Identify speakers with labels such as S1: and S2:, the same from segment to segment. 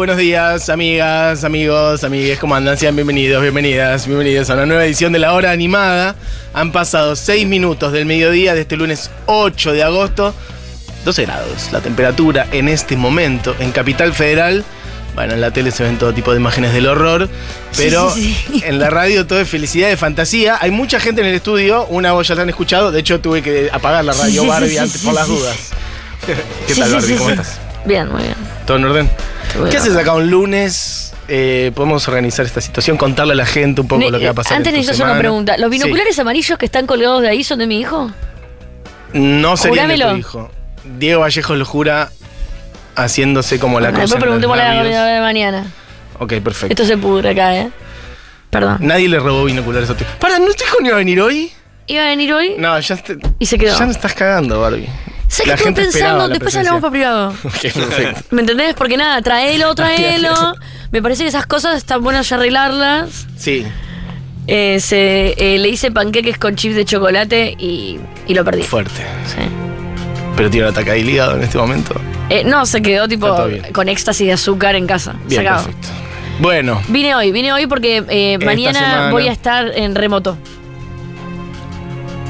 S1: Buenos días, amigas, amigos, amigues, ¿cómo andan? Sean bienvenidos, bienvenidas, bienvenidos a una nueva edición de La Hora Animada. Han pasado 6 minutos del mediodía de este lunes 8 de agosto. 12 grados la temperatura en este momento en Capital Federal. Bueno, en la tele se ven todo tipo de imágenes del horror, pero
S2: Sí, sí, sí.
S1: en la radio todo es felicidad de fantasía. Hay mucha gente en el estudio, una voz ya la han escuchado, de hecho tuve que apagar la radio Barbie
S2: sí,
S1: antes
S2: sí,
S1: por las
S2: sí.
S1: dudas. ¿Qué
S2: Sí,
S1: tal Barbie?
S2: sí,
S1: ¿Cómo estás?
S2: Bien, muy bien.
S1: ¿Todo en orden? ¿Qué haces acá un lunes? Eh, podemos organizar esta situación, contarle a la gente un poco
S2: Ne-
S1: lo que va a pasar.
S2: Antes necesito hacer una pregunta. ¿Los binoculares amarillos que están colgados de ahí son de mi hijo?
S1: No sería de tu
S2: Jurámelo.
S1: hijo. Diego Vallejo lo jura haciéndose como la cosa.
S2: después
S1: en los
S2: preguntémosle a la
S1: labios.
S2: de mañana.
S1: Ok, perfecto.
S2: Esto se pudre acá, ¿eh? Perdón.
S1: Nadie le robó binoculares a tu Para, ¿no tu hijo ni iba a venir hoy?
S2: Iba a venir hoy
S1: No, ya, te-
S2: y se quedó.
S1: ya me estás cagando, Barbie.
S2: ¿Sabes
S1: La
S2: qué estuve pensando? Después hablamos por privado.
S1: Ok, perfecto.
S2: ¿Me entendés? Porque nada, traelo, traelo. Me parece que esas cosas están buenas ya arreglarlas.
S1: Sí.
S2: Eh, se, eh, le hice panqueques con chips de chocolate y, y lo perdí.
S1: Fuerte.
S2: Sí.
S1: Pero tiene un ataque ahí ligado en este momento.
S2: Eh, no, se quedó tipo con éxtasis de azúcar en casa.
S1: Bien,
S2: Sacado.
S1: perfecto. Bueno,
S2: Vine hoy, vine hoy porque mañana
S1: semana.
S2: voy a estar en remoto.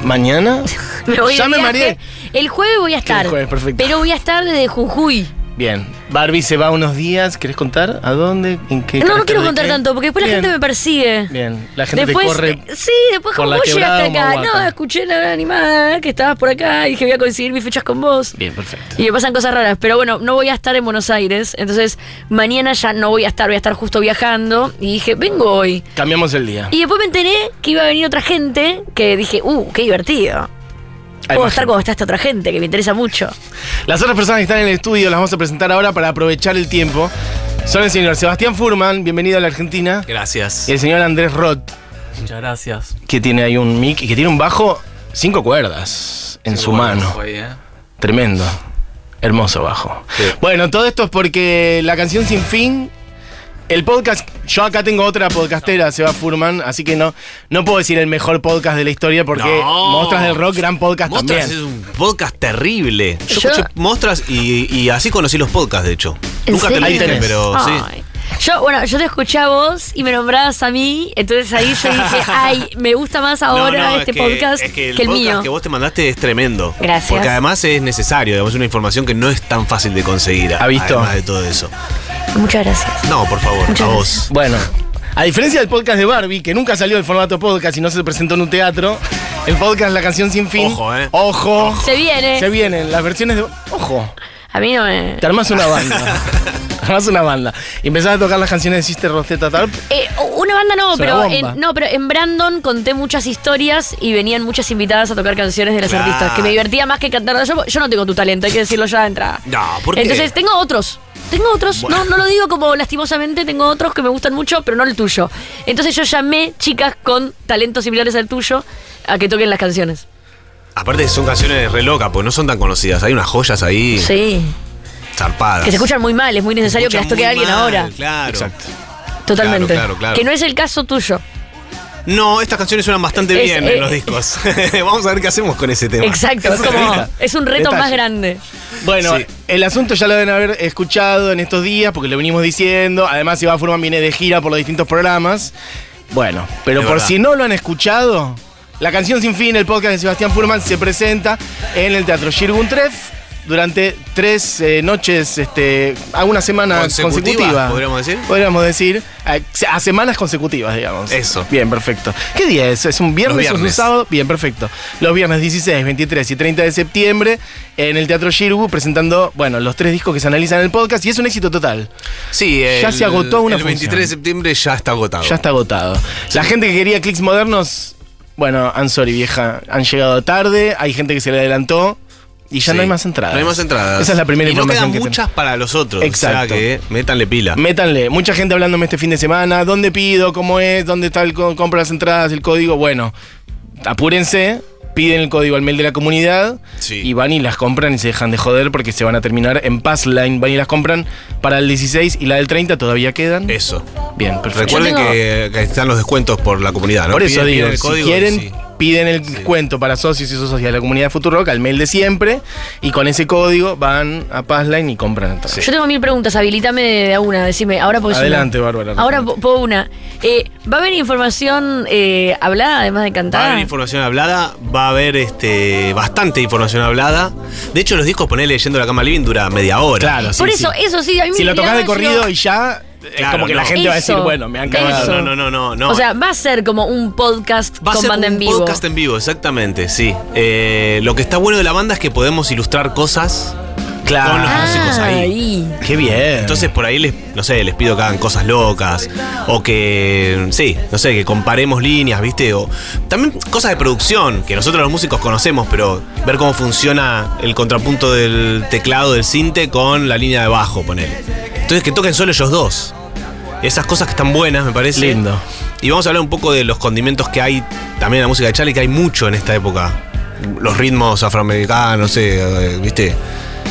S1: mañana.
S2: Me voy de
S1: Ya me mareé.
S2: El jueves voy a estar.
S1: El jueves, perfecto.
S2: Pero voy a estar desde Jujuy.
S1: Bien. Barbie se va unos días. ¿Querés contar? ¿A dónde? ¿En qué
S2: No, no quiero contar
S1: qué?
S2: tanto porque después
S1: Bien.
S2: la gente me persigue.
S1: Bien. La gente
S2: Después,
S1: te corre.
S2: eh, sí, después como vos llegaste acá, no, escuché la animada, que estabas por acá y dije voy a coincidir mis fechas con vos.
S1: Bien, perfecto.
S2: Y me pasan cosas raras, pero bueno, no voy a estar en Buenos Aires, entonces mañana ya no voy a estar, voy a estar justo viajando y dije, vengo hoy.
S1: Cambiamos el día.
S2: Y después me enteré que iba a venir otra gente, que dije, uh, qué divertido. Puedo estar como está esta otra gente, que me interesa mucho.
S1: Las otras personas que están en el estudio las vamos a presentar ahora para aprovechar el tiempo. Son el señor Sebastián Furman, bienvenido a la Argentina.
S3: Gracias.
S1: Y el señor Andrés Roth,
S3: Muchas gracias.
S1: que tiene ahí un mic y que tiene un bajo cinco cuerdas en su mano.
S3: ¿eh?
S1: Tremendo. Hermoso bajo.
S3: Sí.
S1: Bueno, todo esto es porque la canción Sin Fin, el podcast, yo acá tengo otra podcastera, Seba Furman, así que no, no puedo decir el mejor podcast de la historia porque Mostras del Rock, gran podcast
S3: Mostras
S1: también.
S3: es un podcast terrible. Yo,
S2: Yo-
S3: escuché Mostras y, y así conocí los podcasts, de hecho.
S2: ¿En
S3: Nunca te lo dije, pero sí.
S2: Yo, bueno, yo te escuché a vos y me nombrabas a mí, entonces ahí yo dije, ay, me gusta más ahora
S3: No, no,
S2: este
S3: es que-
S2: podcast
S3: es que el,
S2: que el
S3: podcast
S2: mío.
S3: que vos te mandaste es tremendo.
S2: Gracias.
S3: Porque además es necesario, digamos, es una información que no es tan fácil de conseguir.
S1: ¿Ha visto?
S3: Además de todo eso.
S2: Muchas gracias.
S3: No, por favor,
S2: Muchas
S3: a
S2: gracias.
S3: vos.
S1: Bueno, a diferencia del podcast de Barbie, que nunca salió del formato podcast y no se presentó en un teatro, el podcast La Canción Sin Fin.
S3: Ojo, eh.
S1: Ojo.
S2: Se viene.
S1: Se vienen las versiones de. Ojo.
S2: A mí no me.
S1: Te armás una banda. Te armás una banda. Y empezás a tocar las canciones de Sister Rosetta Tarp.
S2: Eh, una banda no, pero en, no, pero en Brandon conté muchas historias y venían muchas invitadas a tocar canciones de las
S3: Claro.
S2: artistas, que me divertía más que cantar. Yo, yo no tengo tu talento, hay que decirlo ya de entrada.
S3: No, ¿por qué?
S2: Entonces tengo otros. Tengo otros, no, no lo digo como lastimosamente, tengo otros que me gustan mucho, pero no el tuyo. Entonces yo llamé chicas con talentos similares al tuyo a que toquen las canciones.
S3: Aparte son canciones re locas, porque no son tan conocidas. Hay unas joyas ahí
S2: Sí.
S3: zarpadas.
S2: Que se escuchan muy mal, es muy necesario que las toque alguien
S3: mal,
S2: ahora.
S3: Claro.
S1: Exacto.
S2: Totalmente.
S3: Claro, claro, claro.
S2: Que no es el caso tuyo.
S3: No, estas canciones suenan bastante
S2: Es,
S3: bien
S2: eh,
S3: en los discos. Vamos a ver qué hacemos con ese tema.
S2: Exacto, es como. Es un reto
S1: Detalle.
S2: más grande.
S1: Bueno,
S3: Sí.
S1: el asunto ya lo deben haber escuchado en estos días porque lo venimos diciendo. Además, Iván Furman viene de gira por los distintos programas. Bueno, pero
S3: Es
S1: por
S3: verdad.
S1: si no lo han escuchado, la canción Sin Fin, el podcast de Sebastián Furman, se presenta en el Teatro Shirgun Tref durante tres eh, noches, este, a una semana
S3: Consecutivas,
S1: consecutiva.
S3: podríamos decir.
S1: Podríamos decir, a, a semanas consecutivas, digamos.
S3: Eso.
S1: Bien, perfecto. ¿Qué día es? ¿Es un viernes,
S3: Los
S1: o es un
S3: viernes.
S1: sábado? Bien, perfecto. Los viernes 16, 23 y 30 de septiembre en el Teatro Shirgu presentando, bueno, los tres discos que se analizan en el podcast y es un éxito total.
S3: Sí,
S1: Ya
S3: el-
S1: se agotó una
S3: El 23 de septiembre ya está agotado.
S1: Ya está agotado. La gente que quería clics modernos, bueno, I'm sorry vieja, han llegado tarde, hay gente que se le adelantó y ya
S3: Sí.
S1: no hay más entradas.
S3: No hay más entradas.
S1: Esa es la primera
S3: y no
S1: información
S3: quedan
S1: que
S3: muchas para los otros.
S1: Exacto.
S3: O sea que métanle pila.
S1: Métanle, mucha gente hablándome este fin de semana, ¿dónde pido? ¿Cómo es? ¿Dónde está el co- compra las entradas, el código? Bueno, apúrense, piden el código al mail de la comunidad
S3: Sí.
S1: y van y las compran y se dejan de joder porque se van a terminar en Passline, van y las compran para el 16 y la del 30 todavía quedan.
S3: Eso.
S1: Bien, perfecto.
S3: Recuerden
S2: tengo-
S3: que, que están los descuentos por la comunidad, ¿no?
S1: Por eso
S3: Piden-
S1: digo,
S3: piden el
S1: si
S3: código,
S1: quieren,
S3: sí.
S1: Piden el descuento para socios y socias de la comunidad de Futurock al mail de siempre y con ese código van a Passline y compran entradas.
S2: Yo tengo mil preguntas, habilítame de una, decime, ahora pues
S1: Adelante, Bárbara.
S2: Ahora puedo una. Eh, ¿Va a haber información eh, hablada además de
S3: Va a haber información hablada, va a haber este bastante información hablada. De hecho, los discos poner leyendo la cama living dura media hora.
S1: Claro, sí,
S2: Por
S1: sí.
S2: eso, eso sí, a mí
S1: Si
S2: me
S1: lo tocas de corrido
S2: yo-
S1: y ya, es como que la gente va a decir,
S2: Eso,
S1: bueno, me han
S2: eso.
S1: cagado.
S3: No, no, no, no, no.
S2: O sea, va a ser como un podcast
S3: Va a
S2: con
S3: ser
S2: banda
S3: un
S2: en vivo.
S3: podcast en vivo, exactamente, sí. Eh, lo que está bueno de la banda es que podemos ilustrar cosas
S1: Claro.
S3: Con los músicos ahí.
S2: ahí.
S1: Qué bien.
S3: Entonces por ahí les, no sé, les pido que hagan cosas locas. O que, sí, no sé, que comparemos líneas, ¿viste? O también cosas de producción, que nosotros los músicos conocemos, pero ver cómo funciona el contrapunto del teclado del cinte con la línea de bajo, ponele. Entonces que toquen solo ellos dos. Esas cosas que están buenas, me parece.
S1: Lindo.
S3: Y vamos a hablar un poco de los condimentos que hay también en la música de Charlie, que hay mucho en esta época. Los ritmos afroamericanos, no sé, eh, ¿viste?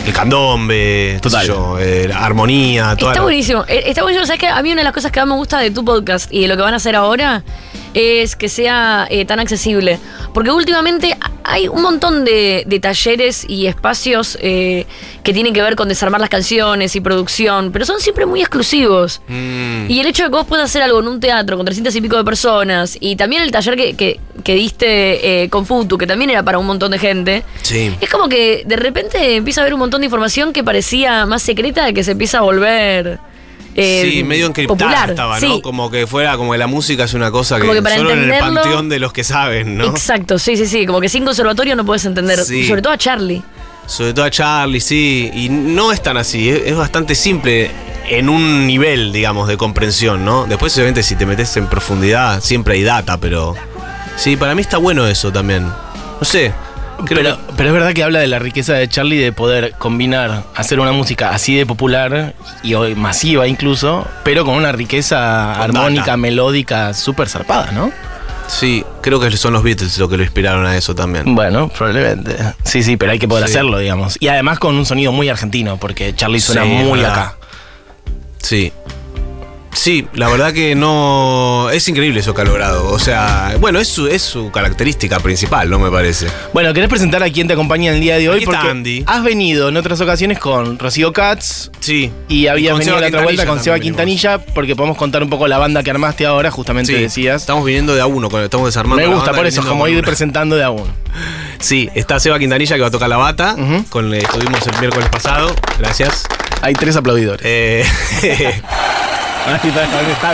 S3: El candombe,
S1: Total.
S3: yo, eh, la armonía, toda
S2: Está
S3: la-
S2: buenísimo. Eh, Está buenísimo. ¿Sabes qué? A mí una de las cosas que más me gusta de tu podcast y de lo que van a hacer ahora es que sea eh, tan accesible. Porque últimamente hay un montón de, de talleres y espacios eh, que tienen que ver con desarmar las canciones y producción, pero son siempre muy exclusivos.
S3: Mm,
S2: Y el hecho de que vos puedas hacer algo en un teatro con 300 y pico de personas, y también el taller que, que- que diste eh, con Futu, que también era para un montón de gente,
S3: sí.
S2: es como que de repente empieza a haber un montón de información que parecía más secreta, que se empieza a volver eh,
S3: sí, medio encriptada
S2: popular.
S3: estaba,
S2: Sí,
S3: ¿no? Como que fuera, como que la música es una cosa que,
S2: Como que para
S3: solo en el panteón de los que saben, ¿no?
S2: Exacto, sí, sí, sí. Como que sin conservatorio no puedes entender.
S3: Sí.
S2: Sobre todo a Charlie.
S3: Sobre todo a Charlie, sí. Y no es tan así, es, es bastante simple en un nivel, digamos, de comprensión, ¿no? Después, obviamente, si te metes en profundidad, siempre hay data, pero. Sí, para mí está bueno eso también. No sé.
S1: Pero, pero es verdad que habla de la riqueza de Charlie de poder combinar, hacer una música así de popular y hoy masiva incluso, pero con una riqueza
S3: Con
S1: armónica,
S3: data.
S1: melódica súper zarpada, ¿no?
S3: Sí, creo que son los Beatles lo que lo inspiraron a eso también.
S1: Bueno, probablemente. Sí, sí, pero hay que poder
S3: Sí.
S1: hacerlo, digamos. Y además con un sonido muy argentino, porque Charlie suena
S3: Sí,
S1: muy acá.
S3: Sí. Sí, la verdad que no. Es increíble eso que ha logrado. O sea, bueno, es su, es su característica principal, ¿no? Me parece.
S1: Bueno, ¿querés presentar a quién te acompaña en el día de hoy?
S3: Aquí está
S1: Porque
S3: Andy.
S1: has venido en otras ocasiones con Rocío Katz
S3: Sí.
S1: y habías venido
S3: Seba
S1: la otra vuelta con Seba Quintanilla, porque podemos contar un poco la banda que armaste ahora, justamente
S3: Sí,
S1: decías.
S3: Estamos viniendo de a uno, estamos desarmando.
S1: Me
S3: la
S1: gusta
S3: banda,
S1: por eso, como ir presentando de a uno.
S3: Sí, está Seba Quintanilla que va a tocar la bata.
S1: Ujú.
S3: con, estuvimos el miércoles pasado. Gracias.
S1: Hay tres aplaudidores.
S3: Eh,
S1: está,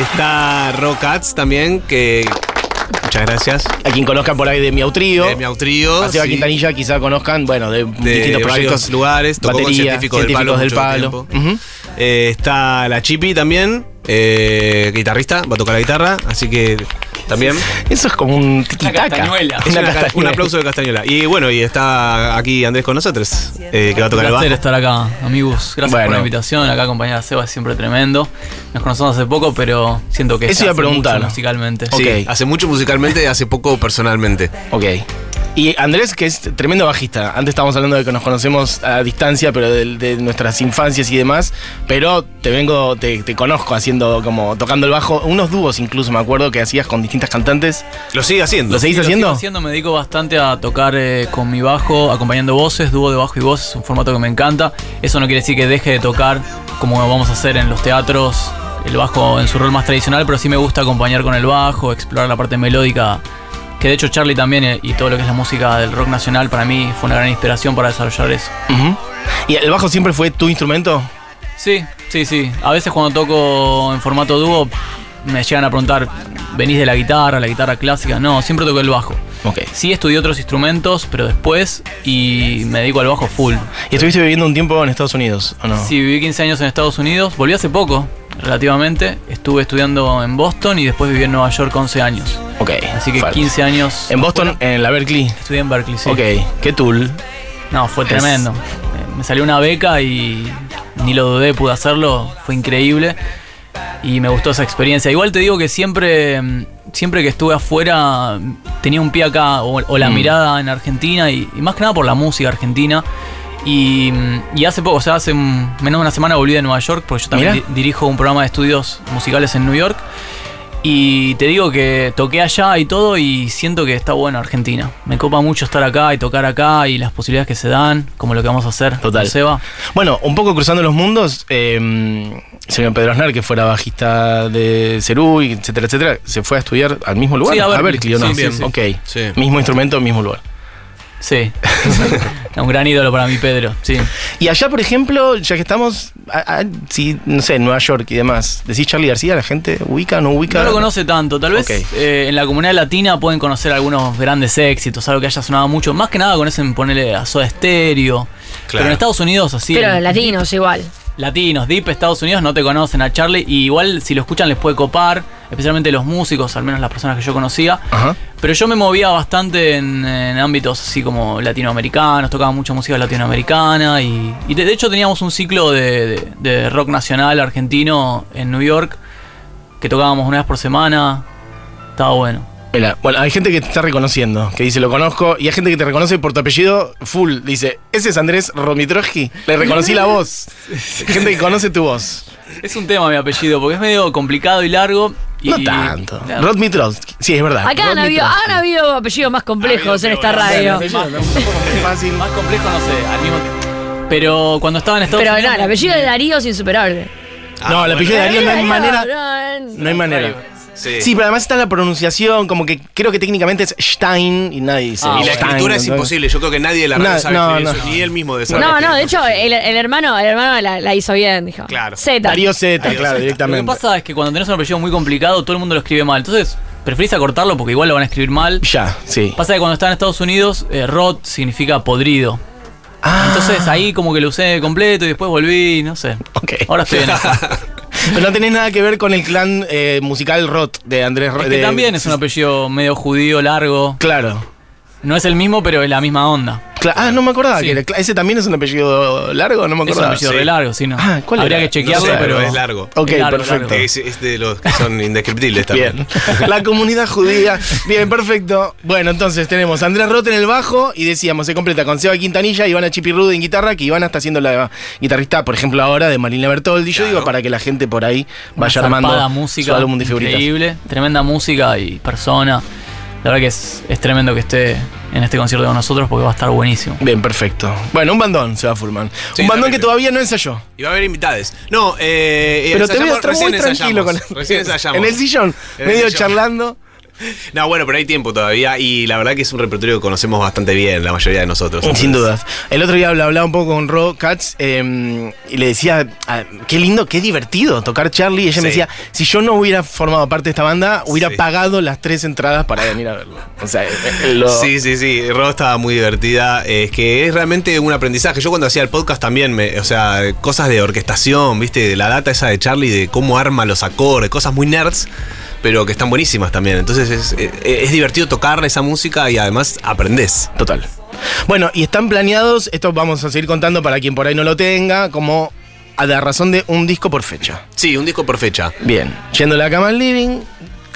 S3: está Rockats también, que. Muchas gracias.
S1: A quien conozcan por ahí de Miau Trío.
S3: De Miau Trío,
S1: A Seba
S3: sí.
S1: Quintanilla quizá conozcan, bueno, de,
S3: de
S1: distintos proyectos.
S3: lugares, tocó con
S1: Batería,
S3: científicos del palo.
S1: del palo.
S3: tiempo.
S1: Ujú.
S3: Eh, está la Chipi también, eh, guitarrista, va a tocar la guitarra, así que también.
S1: Eso es como un tiquitaca. Una
S3: una un aplauso de Castañuela. Y bueno, y está aquí Andrés con nosotros, eh, que va a tocar
S4: Un
S3: el bajo.
S4: placer estar acá, amigos. Gracias
S1: Bueno.
S4: por la invitación. Acá acompañada de Seba es siempre tremendo. Nos conocemos hace poco, pero siento que
S1: Eso
S4: se
S1: iba a preguntar.
S4: musicalmente.
S3: Sí, hace mucho musicalmente y hace poco personalmente.
S1: Ok. Y Andrés, que es tremendo bajista. Antes estábamos hablando de que nos conocemos a distancia, pero de, de nuestras infancias y demás. Pero te vengo, te, te conozco haciendo como tocando el bajo. Unos dúos incluso, me acuerdo que hacías con distintas cantantes.
S3: Lo sigue haciendo.
S1: ¿Lo seguís
S4: Sí, lo
S1: haciendo?
S4: sigo haciendo, me dedico bastante a tocar eh, con mi bajo, acompañando voces, dúo de bajo y voz, es un formato que me encanta. Eso no quiere decir que deje de tocar como vamos a hacer en los teatros, el bajo en su rol más tradicional, pero sí me gusta acompañar con el bajo, explorar la parte melódica, que de hecho Charlie también eh, y todo lo que es la música del rock nacional para mí fue una gran inspiración para desarrollar eso.
S1: ¿Y el bajo siempre fue tu instrumento?
S4: Sí, sí, sí. A veces cuando toco en formato dúo me llegan a preguntar, ¿venís de la guitarra, la guitarra clásica? No, siempre toco el bajo.
S1: Ok.
S4: Sí estudié otros instrumentos, pero después y me dedico al bajo full.
S1: ¿Y estuviste viviendo un tiempo en Estados Unidos o no?
S4: Sí, viví 15 años en Estados Unidos, volví hace poco. Relativamente. Estuve estudiando en Boston y después viví en Nueva York 11 años.
S1: Ok.
S4: Así que
S1: falta.
S4: 15 años.
S1: En Boston, en la Berkeley.
S4: Estudié en Berkeley, sí.
S1: Ok. ¿Qué tool?
S4: No, fue tremendo. Me salió una beca y ni lo dudé, pude hacerlo. Fue increíble. Y me gustó esa experiencia. Igual te digo que siempre, siempre que estuve afuera, tenía un pie acá o, o la
S1: Mm.
S4: mirada en Argentina y, y más que nada por la música argentina. Y, y hace poco, o sea, hace menos de una semana volví de Nueva York, porque yo también di- dirijo un programa de estudios musicales en New York. Y te digo que toqué allá y todo y siento que está bueno Argentina. Me copa mucho estar acá y tocar acá y las posibilidades que se dan, como lo que vamos a hacer
S1: Total.
S4: con Seba.
S1: Bueno, un poco cruzando los mundos, eh, señor Pedro Aznar, que fuera bajista de Cerú, y etcétera, etcétera, se fue a estudiar al mismo lugar.
S4: Sí, a Berkeley.
S1: ¿o no?
S4: Sí, sí, sí.
S1: Ok.
S3: Sí.
S1: Mismo instrumento, mismo lugar.
S4: Sí. un gran ídolo para mí, Pedro. Sí.
S1: Y allá, por ejemplo, ya que estamos, a- a- si, no sé, en Nueva York y demás, decís Charlie García, la gente ubica, no ubica.
S4: No lo conoce tanto. Tal vez
S1: Ok.
S4: eh, en la comunidad latina pueden conocer algunos grandes éxitos, algo que haya sonado mucho. Más que nada conocen ponerle a Soda Stereo. Pero en Estados Unidos, así.
S2: Pero
S4: en-
S2: latinos igual.
S4: Latinos, Deep Estados Unidos no te conocen a Charlie y igual si lo escuchan les puede copar, especialmente los músicos, al menos las personas que yo conocía.
S1: Ajá.
S4: Pero yo me movía bastante en, en ámbitos así como latinoamericanos, tocaba mucha música latinoamericana y, y de, de hecho teníamos un ciclo de, de- de rock nacional argentino en New York que tocábamos una vez por semana, estaba bueno.
S1: Bueno, hay gente que te está reconociendo, que dice lo conozco, y hay gente que te reconoce por tu apellido full. Dice, ese es Andrés Romitroski. Le reconocí la voz. Gente que conoce tu voz.
S4: Es un tema mi apellido porque es medio complicado y largo. Y,
S1: No tanto.
S4: Ya.
S1: Rodmitroski. Sí, es verdad.
S2: Acá han habido, han habido apellidos más complejos en esta radio.
S1: No, no, es fácil.
S4: Más complejo no sé, al mismo tiempo. Pero cuando estaba en Estados
S2: Pero no,
S4: Unidos...
S2: el apellido de Darío es insuperable.
S1: No, el apellido de Darío no hay manera.
S2: no,
S1: No hay manera.
S3: Sí.
S1: Sí, pero además está la pronunciación, como que creo que técnicamente es Stein y nadie dice.
S4: Ah,
S3: y la
S1: Stein,
S3: escritura es imposible. Yo creo que nadie de la radio
S1: No,
S3: sabe
S1: no,
S3: escribir
S1: no.
S3: eso, ni él mismo de saber
S2: No, no, de hecho, el, el hermano, el hermano la, la hizo bien, dijo.
S3: Claro.
S2: Z.
S1: Darío Z, claro,
S3: Z.
S4: Lo que
S1: directamente.
S4: pasa es que cuando tenés un apellido muy complicado, todo el mundo lo escribe mal. Entonces, preferís acortarlo porque igual lo van a escribir mal.
S1: Ya, sí.
S4: Pasa que cuando estaba en Estados Unidos, eh, rot significa podrido.
S1: Ah,
S4: Entonces ahí como que lo usé completo y después volví, no sé.
S1: ok.
S4: Ahora estoy en eso.
S1: Pero no tenés nada que ver con el clan eh, musical Roth de Andrés Roth.
S4: Es que también es un apellido medio judío, largo.
S1: Claro.
S4: No es el mismo, pero es la misma onda.
S1: Cla- ah, no me acordaba
S4: Sí.
S1: que era. cla- Ese también es un apellido largo, no me
S4: Es un
S1: acordaba.
S4: apellido
S3: sí.
S4: re largo, sí, ¿no?
S1: Ah, ¿cuál
S4: Habría
S1: era?
S4: que chequearlo,
S3: No sé,
S4: pero,
S3: pero es largo.
S1: Ok,
S4: Es largo,
S1: perfecto.
S4: largo.
S3: Es, es de los que son indescriptibles también.
S1: Bien. La comunidad judía. Bien, perfecto. Bueno, entonces tenemos a Andrés Roth en el bajo y decíamos, se completa con Seba Quintanilla, Ivana Chipirrude en guitarra, que Ivana está haciendo la guitarrista, por ejemplo, ahora de Marina Bertoldi. Yo
S3: Claro.
S1: digo para que la gente por ahí
S4: Una
S1: vaya armando
S4: zarpada
S1: su
S4: música
S1: álbum de figuritas.
S4: increíble, tremenda música y persona. La verdad que es, es tremendo que esté en este concierto con nosotros porque va a estar buenísimo.
S1: Bien, perfecto. Bueno, un bandón, Seba Furman.
S3: Sí,
S1: un bandón que todavía no ensayó.
S3: Y va a haber invitades. No, eh,
S1: Pero te estar muy tranquilo con
S3: ensayamos, Recién ensayamos.
S1: En el sillón,
S3: En el
S1: medio
S3: sillón.
S1: charlando.
S3: No, bueno, pero hay tiempo todavía y la verdad que es un repertorio que conocemos bastante bien, la mayoría de nosotros.
S1: Sin dudas. El otro día habla- hablaba un poco con Ro Katz eh, y le decía, ah, qué lindo, qué divertido tocar Charlie. Y ella me decía, si yo no hubiera formado parte de esta banda, hubiera
S3: Sí.
S1: pagado las tres entradas para venir a verlo. O sea, eh, eh, lo-
S3: Sí, sí, sí. Ro estaba muy divertida. Es que es realmente un aprendizaje. Yo cuando hacía el podcast también, me, o sea, cosas de orquestación, ¿viste? De la data esa de Charlie, de cómo arma los acordes, cosas muy nerds, pero que están buenísimas también. Entonces es, eh, es divertido tocar esa música y además aprendés.
S1: Total. Bueno, y están planeados, esto vamos a seguir contando para quien por ahí no lo tenga, como a la razón de un disco por fecha.
S3: Sí, un disco por fecha.
S1: Bien, yendo a la cama al living,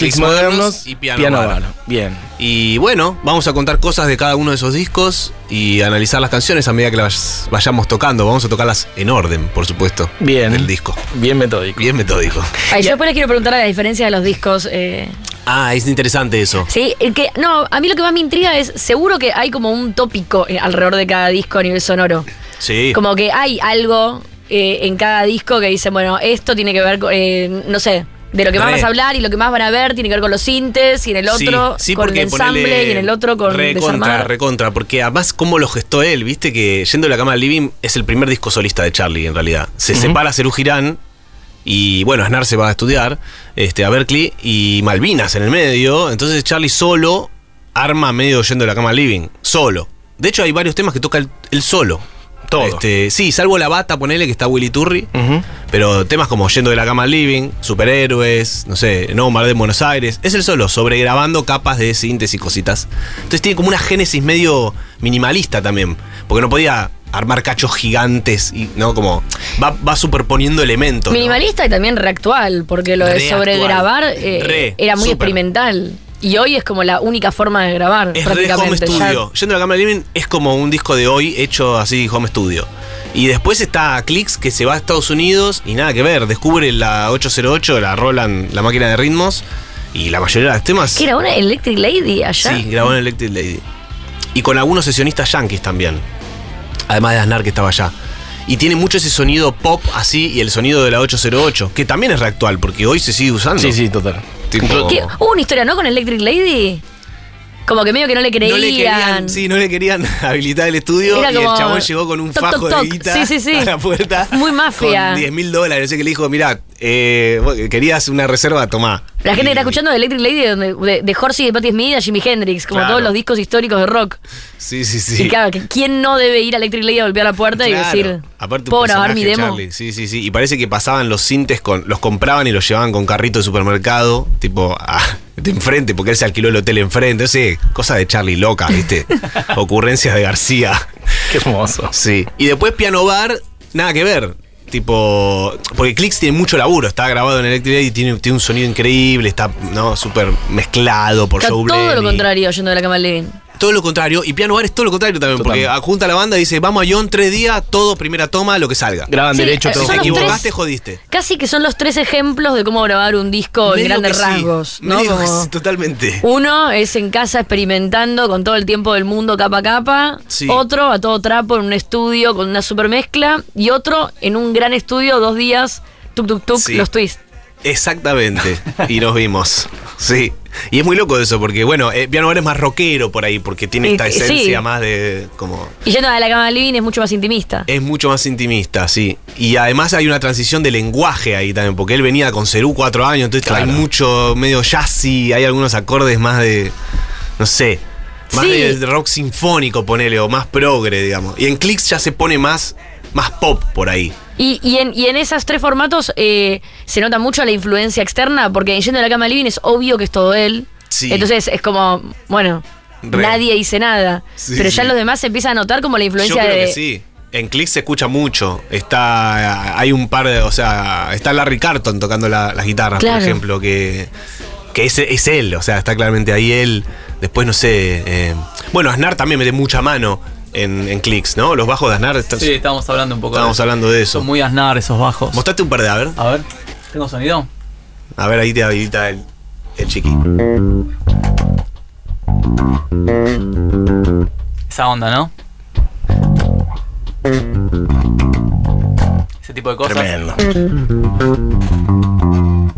S1: clics modernos
S3: y piano bar.
S1: Bien.
S3: Y bueno, vamos a contar cosas de cada uno de esos discos y analizar las canciones a medida que las vayamos tocando. Vamos a tocarlas en orden, por supuesto.
S1: Bien.
S3: Del disco.
S1: Bien metódico.
S3: Bien metódico.
S2: Ay, yo después les quiero preguntar la diferencia de los discos. eh,
S3: Ah, es interesante eso.
S2: Sí, el que, no, a mí lo que más me intriga es, seguro que hay como un tópico eh, alrededor de cada disco a nivel sonoro.
S3: Sí.
S2: Como que hay algo eh, en cada disco que dice, bueno, esto tiene que ver con, eh, no sé, de lo que más
S3: Re.
S2: vas a hablar y lo que más van a ver tiene que ver con los sintes y en el otro
S3: Sí, sí,
S2: con el ensamble y en el otro con
S3: recontra, recontra, porque además cómo lo gestó él, viste que yendo de la cama al living es el primer disco solista de Charlie en realidad. Se separa Cerú Girán y bueno, Aznar se va a estudiar este, a Berkeley y Malvinas en el medio, entonces Charlie solo arma medio yendo de la cama al living, solo. De hecho hay varios temas que toca él solo.
S1: Todo.
S3: Este, sí, salvo la bata, ponele que está Willy Turri. Pero temas como Yendo de la cama al living, Superhéroes, no sé, No Bombardé en Buenos Aires. Es el solo, sobregrabando capas de síntesis y cositas. Entonces tiene como una génesis medio minimalista también. Porque no podía armar cachos gigantes y, ¿no? Como va, va superponiendo elementos. ¿no?
S2: Minimalista y también reactual, porque lo de sobregrabar eh, era muy experimental. Y hoy es como la única forma de grabar,
S3: Es re home.
S2: Ya-.
S3: Yendo a la cámara living es como un disco de hoy hecho así home studio. Y después está Clicks que se va a Estados Unidos y nada que ver. Descubre la 808, la Roland, la máquina de ritmos. Y la mayoría de los temas.
S2: ¿Qué era una Electric Lady allá?
S3: Sí, grabó en Electric Lady. Y con algunos sesionistas yankees también. Además de Aznar que estaba allá. Y tiene mucho ese sonido pop así y el sonido de la 808, que también es reactual, porque hoy se sigue usando.
S1: Sí, sí, total.
S3: Tipo-
S2: ¿Qué? Hubo una historia, ¿no? Con Electric Lady. Como que medio que no le creían.
S3: No le querían, sí, no le querían habilitar el estudio
S2: Era
S3: y el
S2: como
S3: chabón llegó con un
S2: toc,
S3: fajo
S2: toc, toc.
S3: de guita
S2: Sí, sí, sí.
S3: a la puerta.
S2: Muy mafia.
S3: Con 10 mil dólares. No sé qué le dijo, mirá, eh, querías una reserva, tomá.
S2: La gente
S3: Y-
S2: que está escuchando de Electric Lady de, de, de Horsey, de Patti Smith a Jimi Hendrix, como
S3: Claro.
S2: todos los discos históricos de rock.
S3: Sí, sí, sí.
S2: Y claro, que ¿quién no debe ir a Electric Lady a golpear la puerta y decir,
S3: Aparte
S2: ¿puedo grabar mi demo?
S3: Charlie. Sí, sí, sí. Y parece que pasaban los cintes con. Los compraban y los llevaban con carrito de supermercado, tipo, a- de enfrente, porque él se alquiló el hotel enfrente. No sé, cosa de Charlie loca, ¿viste? Ocurrencias de García.
S1: Qué hermoso.
S3: Sí. Y después Piano Bar, nada que ver. Tipo. Porque Clicks tiene mucho laburo. Está grabado en Electric Lady, tiene, tiene un sonido increíble, está ¿no? súper mezclado por
S2: Está
S3: Joe
S2: todo lo contrario yendo de la cama al living.
S3: Todo lo contrario. Y Piano Bar es todo lo contrario también.
S1: Totalmente.
S3: Porque junta la banda y dice: Vamos a John tres días, todo primera toma, lo que salga.
S1: Graban
S2: Sí,
S1: derecho
S2: eh,
S1: todo.
S3: Si te equivocaste,
S2: tres-
S3: jodiste.
S2: Casi que son los tres ejemplos de cómo grabar un disco en grandes
S3: sí.
S2: rasgos. ¿no?
S3: Medio que
S2: Como-
S3: sí, totalmente.
S2: Uno es en casa experimentando con todo el tiempo del mundo capa a capa.
S3: Sí.
S2: Otro a todo trapo en un estudio con una super mezcla. Y otro en un gran estudio, dos días, tuk tuk tuk,
S3: Sí.
S2: los twists.
S3: Exactamente. Y nos vimos. Sí. Y es muy loco eso, porque bueno, eh, Piano Bar es más rockero por ahí, porque tiene esta
S2: sí.
S3: esencia más de. como.
S2: Y yendo a la cama al living es mucho más intimista.
S3: Es mucho más intimista, sí. Y además hay una transición de lenguaje ahí también, porque él venía con Cerú cuatro años, entonces
S1: Claro.
S3: hay mucho medio jazzy, hay algunos acordes más de. no sé. Más
S2: Sí.
S3: de rock sinfónico, ponele, o más progre, digamos. Y en Clicks ya se pone más, más pop por ahí.
S2: Y, y en, y en esos tres formatos eh, se nota mucho la influencia externa, porque en Yendo a la cama al living es obvio que es todo él.
S3: Sí.
S2: Entonces es como, bueno,
S3: Re.
S2: nadie dice nada.
S3: Sí,
S2: pero ya los demás se empieza a notar como la
S3: Yo
S2: influencia
S3: creo
S2: de.
S3: que sí. En Clicks se escucha mucho. Está. Hay un par de. O sea, está Larry Carton tocando la- las guitarras,
S2: Claro.
S3: por ejemplo, que. Que es, es él, o sea, está claramente ahí él. Después, no sé. eh, bueno, Aznar también mete mucha mano en, en Clicks, ¿no? Los bajos de Aznar. están-
S4: Sí, estábamos hablando un poco
S3: Estábamos
S4: de
S3: hablando de eso.
S4: Son muy asnar esos bajos.
S3: Mostrate un par de, a ver.
S4: A ver, ¿tengo sonido?
S3: A ver, ahí te habilita el, el chiqui.
S4: Esa onda, ¿no? Ese tipo de cosas.
S1: Tremendo.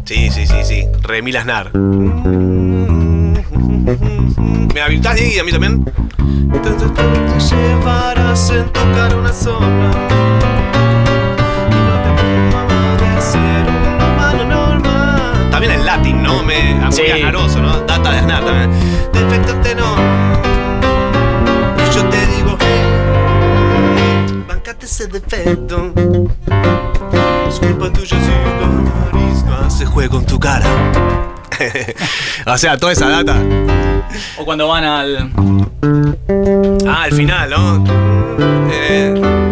S3: Sí, sí, sí, sí. Remil Aznar. ¿Me habilitas, y a mí también? Te llevarás en tocar una sombra. También en latín, ¿no? Me, muy
S1: Sí.
S3: aznaroso, ¿no? Data de Aznar también. Defecto tenor. Yo te digo, bancate ese defecto. Es culpa tuya si nariz no hace juego en tu cara. o sea, toda esa data.
S4: O cuando van al.
S3: Ah, al final, ¿no? Eh.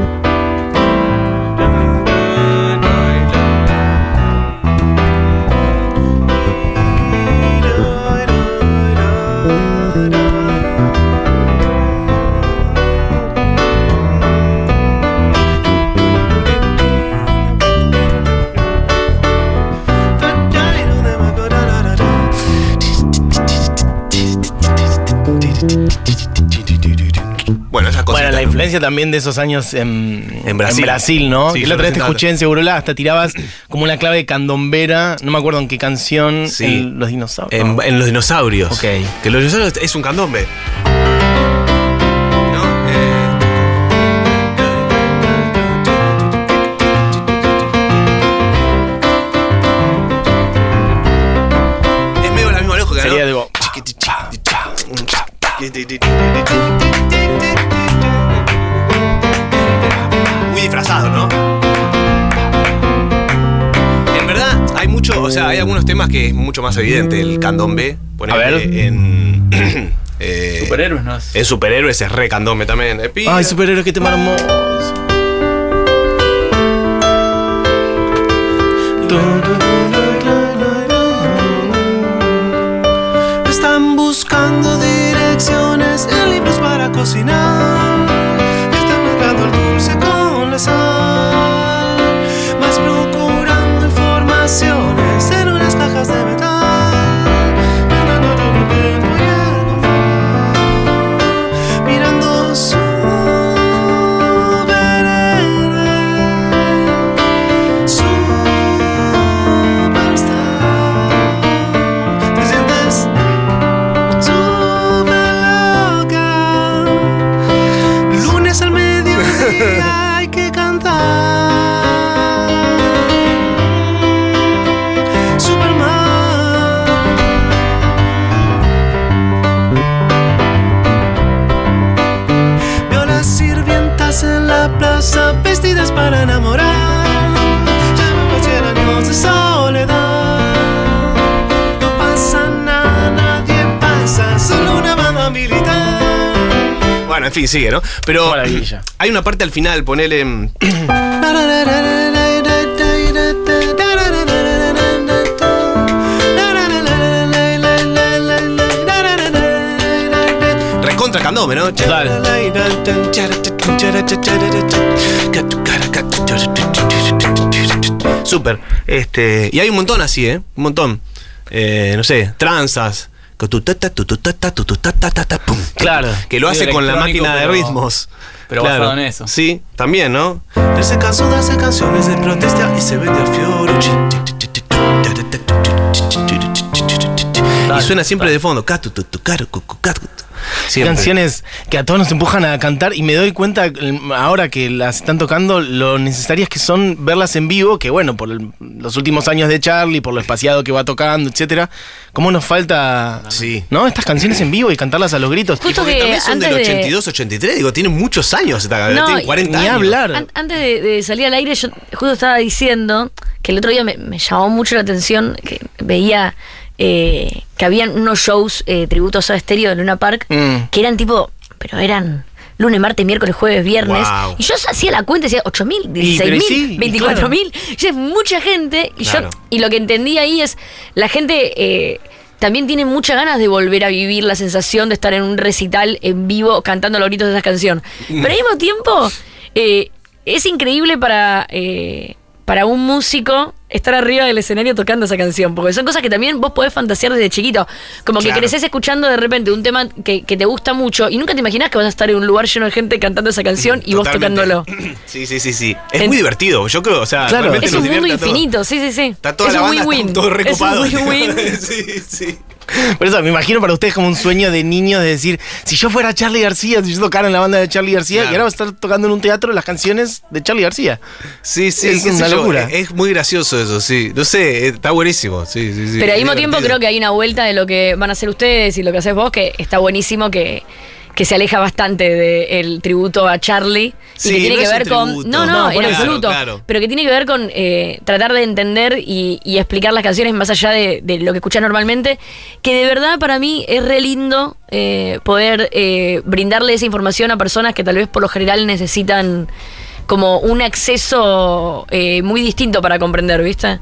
S1: La también de esos años en,
S3: En Brasil.
S1: ¿no?
S3: Sí,
S1: y la otra vez te escuché en Segurola, hasta tirabas como una clave de candombera, no me acuerdo en qué canción,
S3: Sí.
S1: en Los Dinosaurios.
S3: En, en los dinosaurios.
S1: Ok.
S3: Que los dinosaurios es un candombe. ¿No? Eh. Algunos temas que es mucho más evidente. El candombe, ponele
S1: A ver.
S3: en. eh,
S4: Superhéroes, ¿no? Es-
S3: En superhéroes es re candombe también. Eh,
S1: Ay, superhéroe, qué tema hermoso.
S5: Están buscando direcciones en libros para cocinar. Están mezclando el dulce con la sal. En
S3: fin, sigue, ¿no? Pero
S1: Maravilla.
S3: hay una parte al final, ponele. mm, Recontra candombe, ¿no? Súper. Este, y hay un montón así, ¿eh? Un montón. Eh, no sé, tranzas.
S1: Claro.
S3: Que lo hace con la máquina de ritmos.
S4: pero basado en eso.
S3: Sí, también, ¿no?
S5: Él se cansó de hacer canciones de protesta y se vende a Fiorucci.
S3: Y suena siempre de fondo. Siempre.
S1: Canciones que a todos nos empujan a cantar y me doy cuenta ahora que las están tocando lo necesarias que son verlas en vivo, que bueno, por el- los últimos años de Charlie, por lo espaciado que va tocando, etcétera, cómo nos falta
S3: Sí.
S1: ¿no? estas canciones en vivo y cantarlas a los gritos.
S3: Y
S2: Justo
S3: porque
S2: que
S3: también son del
S2: de-
S3: 82, 83, digo, tienen muchos años esta
S2: No,
S3: tienen 40
S1: Ni
S3: años.
S1: hablar.
S2: An- antes de, de salir al aire, yo justo estaba diciendo que el otro día me, me llamó mucho la atención que veía eh, que habían unos shows eh, tributos a estéreo en Luna Park
S1: Mm.
S2: que eran tipo, pero eran lunes, martes, miércoles, jueves, viernes.
S3: Wow.
S2: Y yo hacía la cuenta y decía 8 mil,
S1: pero
S2: 16
S1: sí,
S2: mil, 24 mil. Es mucha gente. Y,
S3: Claro.
S2: yo, y lo que entendí ahí es, la gente eh, también tiene muchas ganas de volver a vivir la sensación de estar en un recital en vivo cantando los gritos de esa canción. Pero al mismo tiempo, eh, es increíble para, eh, para un músico estar arriba del escenario tocando esa canción, porque son cosas que también vos podés fantasear desde chiquito. Como que creces escuchando de repente un tema que, que te gusta mucho y nunca te imaginás que vas a estar en un lugar lleno de gente cantando esa canción y vos tocándolo.
S3: Sí, sí, sí, sí. Es
S2: En-
S3: muy divertido, yo creo, o sea,
S1: Claro.
S2: Es un mundo infinito, sí, sí, sí.
S3: Está toda
S2: es
S3: la
S2: un
S3: banda, están todos
S2: Es un
S3: recopados.
S2: win-win.
S3: sí, sí.
S1: Por eso me imagino para ustedes como un sueño de niños de decir, si yo fuera Charlie García, si yo tocara en la banda de Charlie García,
S3: Claro.
S1: y ahora va a estar tocando en un teatro las canciones de Charlie García.
S3: Sí, sí,
S1: Es una locura.
S3: Es, es muy gracioso eso, sí. No sé, está buenísimo. Sí, sí, sí.
S2: Pero al mismo tiempo creo que hay una vuelta de lo que van a hacer ustedes y lo que haces vos, que está buenísimo, que, que se aleja bastante del tributo a Charlie.
S3: Sí,
S2: y que tiene
S3: no
S2: que ver con. No, no,
S1: No,
S2: en
S1: eso,
S2: absoluto.
S3: claro.
S2: Pero que tiene que ver con eh, tratar de entender y, y explicar las canciones más allá de, de lo que escuchás normalmente. Que de verdad para mí es re lindo eh, poder eh, brindarle esa información a personas que tal vez por lo general necesitan como un acceso eh, muy distinto para comprender, ¿viste?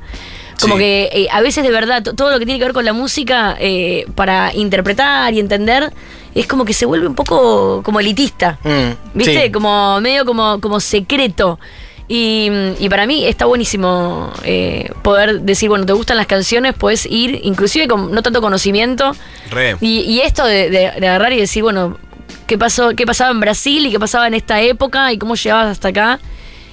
S2: Como
S3: Sí.
S2: que eh, a veces de verdad to- todo lo que tiene que ver con la música eh, para interpretar y entender es como que se vuelve un poco como elitista.
S1: Mm,
S2: ¿Viste?
S1: sí.
S2: Como medio como, como secreto. Y, y para mí está buenísimo eh, poder decir, bueno, te gustan las canciones, puedes ir, inclusive con no tanto conocimiento.
S3: Re.
S2: Y, y esto de, de- de agarrar y decir, bueno, ¿qué pasó, qué pasaba en Brasil y qué pasaba en esta época y cómo llegabas hasta acá.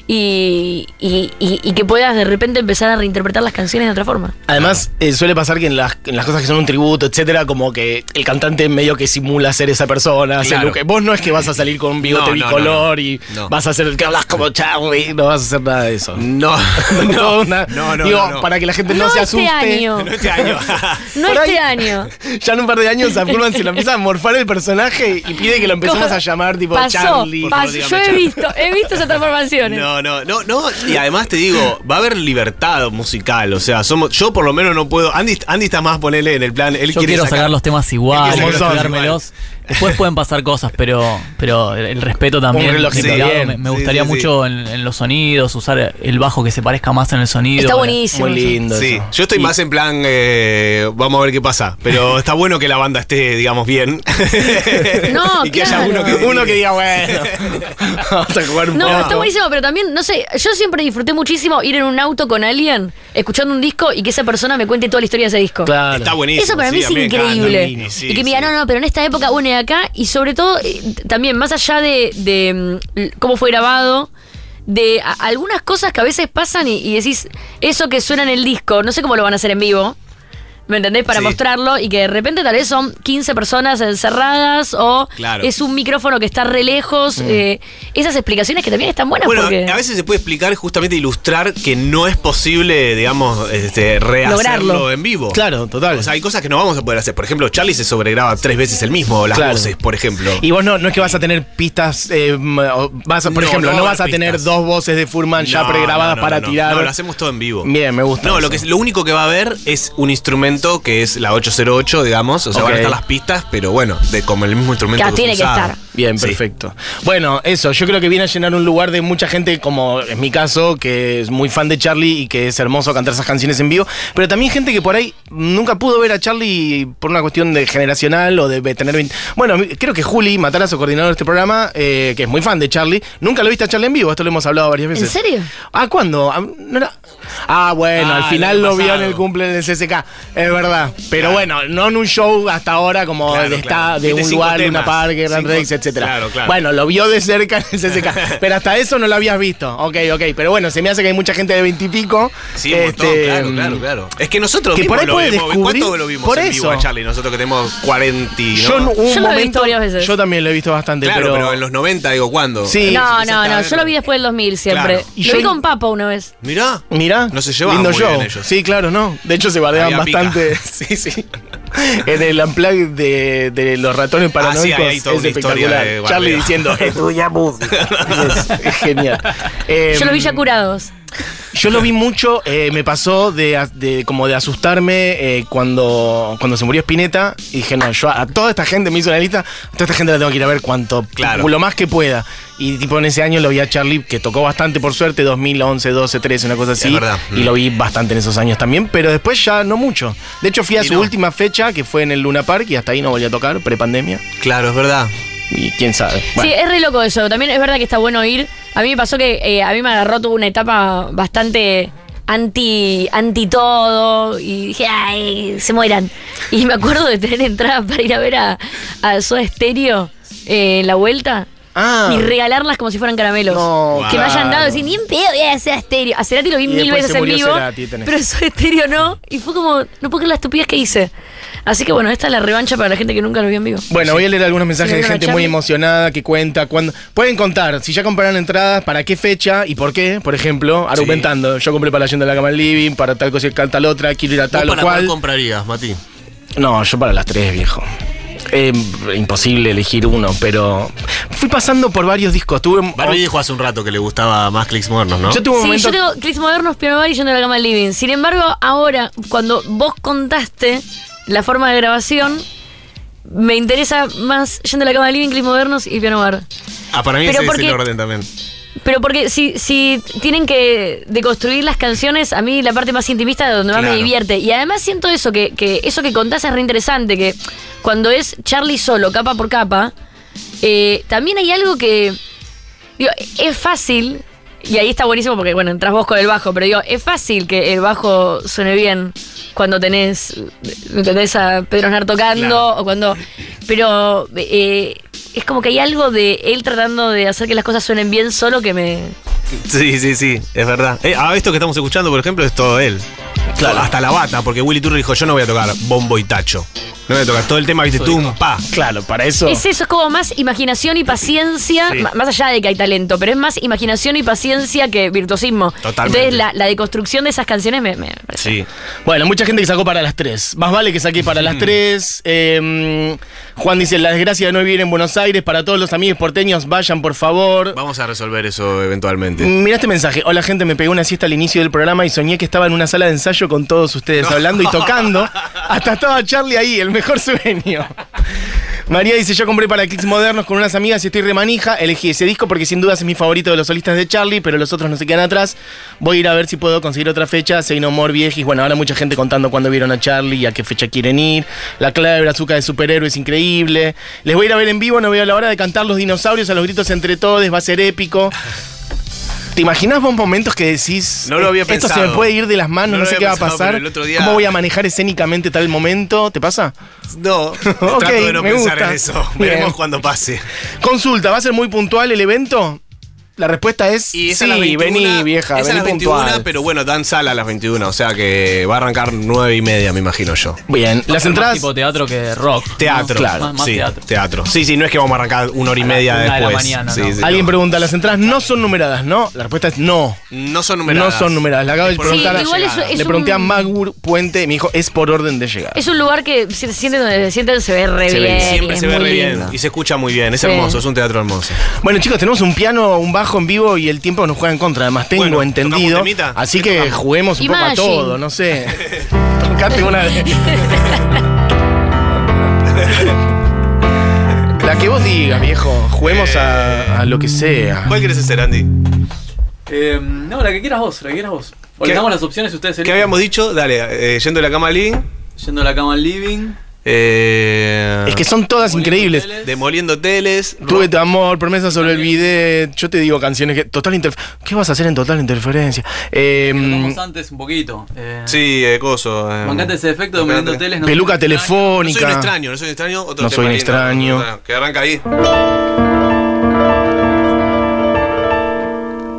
S2: Y, y- y- y que puedas de repente empezar a reinterpretar las canciones de otra forma.
S1: Además, eh, suele pasar que en las, en las cosas que son un tributo, etcétera, como que el cantante medio que simula ser esa persona. hace
S3: Claro.
S1: que- vos no es que vas a salir con un bigote
S3: No,
S1: bicolor
S3: no, no.
S1: y
S3: No.
S1: vas a hacer el que hablas como Charlie, no vas a hacer nada de eso.
S3: No, no,
S1: una-
S3: no, no,
S1: Digo,
S3: no, no.
S1: para que la gente no,
S2: No
S1: se
S2: este
S1: asuste.
S2: año.
S3: No este año.
S2: No
S1: Por ahí-
S2: este año.
S1: Ya en un par de años a Furman se lo empieza a morfar el personaje y pide que lo empecemos a llamar tipo
S2: Pasó,
S1: Charlie.
S2: Pasó. Yo he
S3: Charlie.
S2: visto, he visto esas transformaciones.
S3: No, No, no, no, no. Y además te digo, va a haber libertad musical. O sea, somos, yo por lo menos no puedo. Andy, Andy está más ponerle en el plan. Él
S4: Yo
S3: quiere
S4: quiero sacar, los temas igual, quiero cuidármelos. Después pueden pasar cosas, pero, pero el, respeto también.
S1: Un
S4: mi lado,
S1: bien.
S4: me, me
S3: Sí,
S4: gustaría
S3: sí, sí.
S4: mucho en, en los sonidos, usar el bajo que se parezca más en el sonido.
S2: Está buenísimo.
S1: Muy lindo.
S3: Sí,
S1: eso.
S3: yo estoy más en plan, eh, vamos a ver qué pasa. Pero está bueno que la banda esté, digamos, bien.
S2: No,
S3: y que haya uno que,
S1: Uno que diga, bueno, vamos a jugar un
S2: No,
S1: poco.
S2: está buenísimo, pero también, no sé, yo siempre disfruté muchísimo ir en un auto con alguien, escuchando un disco y que esa persona me cuente toda la historia de ese disco.
S1: Claro.
S3: Está buenísimo.
S2: Eso para mí
S3: sí,
S2: es increíble.
S3: Sí,
S2: y que me diga,
S3: sí.
S2: no, no, pero en esta época une acá y sobre todo, eh, también más allá de, mm, cómo fue grabado, de algunas cosas que a veces pasan y, y decís, eso que suena en el disco, no sé cómo lo van a hacer en vivo. ¿Me entendés? Para
S3: Sí.
S2: mostrarlo y que de repente tal vez son 15 personas encerradas o
S3: Claro.
S2: es un micrófono que está re lejos. eh, esas explicaciones que también están buenas
S3: Bueno,
S2: porque...
S3: a veces se puede explicar justamente ilustrar que no es posible, digamos, este, rehacerlo
S2: Lograrlo.
S3: en vivo.
S1: Claro, total.
S3: O sea, hay cosas que no vamos a poder hacer. Por ejemplo, Charlie se sobregraba tres veces el mismo, las
S1: Claro.
S3: voces, por ejemplo.
S1: Y vos no, no es que vas a tener pistas, eh, vas a, por
S3: No,
S1: ejemplo,
S3: no
S1: vas a tener dos voces de Furman ya pregrabadas
S3: no, no,
S1: para
S3: no,
S1: tirar.
S3: No, lo hacemos todo en vivo.
S1: Bien, me gusta.
S3: No, lo, que, es- lo único que va a haber es un instrumento que es la 808, digamos. O sea, van a estar las pistas, pero bueno, de como el mismo instrumento.
S2: Claro, tiene que
S3: usado.
S2: estar.
S1: Bien,
S3: Sí.
S1: perfecto. Bueno, eso, yo creo que viene a llenar un lugar de mucha gente, como es mi caso, que es muy fan de Charlie y que es hermoso cantar esas canciones en vivo, pero también gente que por ahí nunca pudo ver a Charlie por una cuestión de generacional o de tener 20... Bueno, creo que Juli, Matarazo, coordinador de este programa, eh, que es muy fan de Charlie, nunca lo viste a Charlie en vivo, esto lo hemos hablado varias veces.
S2: ¿En serio?
S1: Ah, ¿cuándo? Ah, ¿no era? Ah, bueno,
S3: Ah,
S1: al
S3: el
S1: final lo vio en el cumple en el CCK, es verdad. Pero bueno, no en un show hasta ahora como
S3: Claro,
S1: de, esta-
S3: claro.
S1: de un lugar, Luna
S3: temas.
S1: Park, Grand
S3: Cinco-
S1: Rex, etcétera.
S3: Claro, claro.
S1: Bueno, lo vio de cerca en el CCK, pero hasta eso no lo habías visto. Ok, ok. Pero bueno, se me hace que hay mucha gente de veintipico.
S3: Sí, un montón, claro, claro, claro. Es que nosotros
S1: que por ahí
S3: lo
S1: descubrir-
S3: ¿Cuánto lo vimos
S1: por
S3: en vivo
S1: eso.
S3: a Charlie? Nosotros que tenemos 40 y, ¿no?
S1: Yo un
S2: Yo lo he
S1: momento,
S2: visto varias veces.
S1: Yo también lo he visto bastante,
S3: Claro,
S1: pero,
S3: pero... en los 90, digo, ¿cuándo?
S1: Sí.
S2: no, no, no, yo lo vi después del 2000 siempre.
S3: Claro.
S1: Y
S2: Lo
S1: yo-
S2: vi con Papa una vez.
S3: Mirá.
S1: Mirá,
S3: No se llevaban
S1: lindo
S3: muy
S1: show.
S3: bien ellos.
S1: Sí, claro, no. De hecho, se
S3: pica.
S1: bastante. Sí, sí. En el unplug de, de los ratones paranoicos
S3: Ah, sí, toda
S1: es espectacular. Charlie diciendo, es tuya música. es, es genial.
S2: Yo lo vi
S1: Em,
S2: ya curados.
S1: Yo lo vi mucho, eh, me pasó de, de- como de asustarme eh, cuando, cuando se murió Spinetta. Y dije, no, yo a, a toda esta gente me hizo una lista, a toda esta gente la tengo que ir a ver cuanto,
S3: Claro.
S1: lo más que pueda. Y tipo en ese año lo vi a Charlie, que tocó bastante por suerte, 2011, 12, 13, una cosa así.
S3: Verdad.
S1: Y lo vi bastante en esos años también, pero después ya no mucho. De hecho fui a
S3: Y
S1: su
S3: no.
S1: última fecha, que fue en el Luna Park, y hasta ahí no volví a tocar, prepandemia.
S3: Claro, es verdad.
S1: Y quién sabe. Bueno.
S2: Sí, es re loco eso. También es verdad que está bueno ir. A mí me pasó que eh, a mí me agarró tuvo una etapa bastante anti anti todo y dije, ay, se mueran. Y me acuerdo de tener entradas para ir a ver a, a Soda Stereo eh, en la vuelta.
S1: Ah.
S2: Y regalarlas como si fueran caramelos.
S1: No,
S2: que me hayan dado decir, ni en pedo voy a hacer a Stereo. A Cerati lo vi
S1: Y
S2: mil veces en vivo.
S1: Cerati,
S2: pero Soda Stereo no. Y fue como, no puedo creer la estupidez que hice. Así que bueno, esta es la revancha para la gente que nunca lo vio en vivo.
S1: Bueno, voy a leer algunos mensajes de gente muy emocionada que cuenta. Pueden contar si ya compraron entradas, para qué fecha y por qué, por ejemplo, argumentando. Yo compré para la Yendo de la Cama Living, para tal cosa y tal otra, quiero ir a tal o
S3: ¿Vos para cuál comprarías, Mati?
S1: No, yo para las tres, viejo. Eh, imposible elegir uno, pero fui pasando por varios discos. Tuve,
S3: Barbie dijo hace un rato que le gustaba más clics modernos, ¿no?
S1: Yo tuve un
S2: Sí,
S1: momento.
S2: yo tengo clics modernos, piano bar y yendo a la cama living. Sin embargo, ahora, cuando vos contaste la forma de grabación, me interesa más yendo a la cama al living, clics modernos y piano bar.
S3: Ah, para mí
S2: Pero
S3: ese es
S2: porque-
S3: el orden también.
S2: Pero porque si, si tienen que deconstruir las canciones, a mí la parte más intimista de donde más me divierte. Y además siento eso, que, que eso que contás es re interesante, que cuando es Charlie solo, capa por capa, eh, también hay algo que. Digo, es fácil, y ahí está buenísimo porque, bueno, entras vos con el bajo, pero digo, es fácil que el bajo suene bien cuando tenés, tenés a Pedro Aznar tocando
S3: Claro.
S2: o cuando. Pero eh, es como que hay algo de él tratando de hacer que las cosas suenen bien solo que me.
S3: Sí, sí, sí, es verdad. Eh, ah, esto que estamos escuchando, por ejemplo, es todo él.
S1: Claro.
S6: Hasta la bata, porque Willy Turri dijo, yo no voy a tocar bombo y tacho. No voy a tocar todo el tema, viste, un pa.
S1: Claro, para eso.
S2: Es eso, es como más imaginación y paciencia,
S6: Sí.
S2: más allá de que hay talento, pero es más imaginación y paciencia que virtuosismo.
S6: Totalmente.
S2: Entonces la, la deconstrucción de esas canciones me, me parece.
S6: Sí.
S1: Bueno, mucha gente que sacó para las 3. Más vale que saqué para las 3. Juan dice, la desgracia de no vivir en Buenos Aires. Para todos los amigos porteños, vayan por favor.
S6: Vamos a resolver eso eventualmente.
S1: Mira este mensaje. Hola gente, me pegué una siesta al inicio del programa y soñé que estaba en una sala de ensayo con todos ustedes hablando y tocando. Hasta estaba Charlie ahí, el mejor sueño. María dice, yo compré para Clicks Modernos con unas amigas y estoy remanija. Elegí ese disco porque sin dudas es mi favorito de los solistas de Charlie, pero los otros no se quedan atrás. Voy a ir a ver si puedo conseguir otra fecha. Say No More Viejis. Bueno, ahora mucha gente contando cuándo vieron a Charlie y a qué fecha quieren ir. La clave de brazuca de superhéroe es increíble. Les voy a ir a ver en vivo, no veo la hora de cantar los dinosaurios a los gritos entre todos, va a ser épico. ¿Te imaginas vos momentos que decís,
S6: No lo había
S1: esto se me puede ir de las manos,
S6: No
S1: sé qué va a pasar?
S6: pero el otro día-
S1: ¿Cómo voy a manejar escénicamente tal momento? ¿Te pasa?
S6: No,
S1: Ok,
S6: trato de no
S1: me
S6: pensar
S1: gusta.
S6: en eso.
S1: Bien.
S6: Veremos cuando pase.
S1: Consulta, ¿va a ser muy puntual el evento? La respuesta es
S6: Y
S1: sí,
S6: a las 21,
S1: vení vieja,
S6: es a
S1: vení
S6: las 21,
S1: puntual.
S6: pero bueno, dan sala a las 21, o sea que va a arrancar 9 y media, me imagino yo.
S1: Bien, las
S4: ser más
S1: entradas...
S4: tipo teatro que rock.
S6: Teatro,
S4: ¿no?
S1: claro,
S4: Más, más
S6: sí,
S4: teatro.
S6: Sí, sí, no es que vamos a arrancar una hora y
S4: A la
S6: media
S4: una de la
S6: después.
S4: mañana,
S6: Sí,
S4: no.
S6: sí,
S1: Alguien
S6: no.
S1: pregunta, las entradas no son numeradas, ¿no? La respuesta es no.
S6: No son numeradas.
S1: No son numeradas. Le acabo de preguntar,
S2: igual es- es
S1: le pregunté a Magur Puente y me dijo, es por orden de llegada.
S2: Es un lugar que se siente donde se sienten se ve re
S1: Se
S2: bien.
S6: Siempre se ve
S2: muy
S6: re bien y se escucha muy bien. Es hermoso, es un teatro hermoso.
S1: Bueno, chicos, tenemos un piano, un bajo en vivo y el tiempo nos juega en contra. Además, tengo
S6: Bueno,
S1: entendido. Así
S6: ¿Qué
S1: que
S6: tocamos?
S1: juguemos un poco a
S2: Imagine.
S1: todo, no sé. Tocate una de. La que vos digas, viejo. Juguemos a, a lo que sea.
S6: ¿Cuál quieres hacer, Andy?
S4: Eh, no, la que quieras vos, la que quieras vos. Le damos las opciones y ustedes
S6: ¿Qué habíamos dicho? Dale, eh, yendo de la cama al living.
S4: Yendo a la cama al living.
S6: Eh,
S1: Es que son todas
S4: Demoliendo
S1: increíbles.
S4: teles.
S6: Demoliendo teles.
S1: Tuve tu amor, promesa sobre el bidet. Yo te digo canciones que. Total interferencia. ¿Qué vas a hacer en total interferencia? Eh,
S4: Hablamos antes un poquito. Eh,
S6: Sí, eh, coso. eh,
S4: Bancate ese efecto de demoliendo teles. no
S1: peluca
S4: extraño.
S6: No
S1: telefónica.
S6: soy un extraño, no soy un extraño. Otro
S1: No soy un extraño.
S6: Que arranca ahí.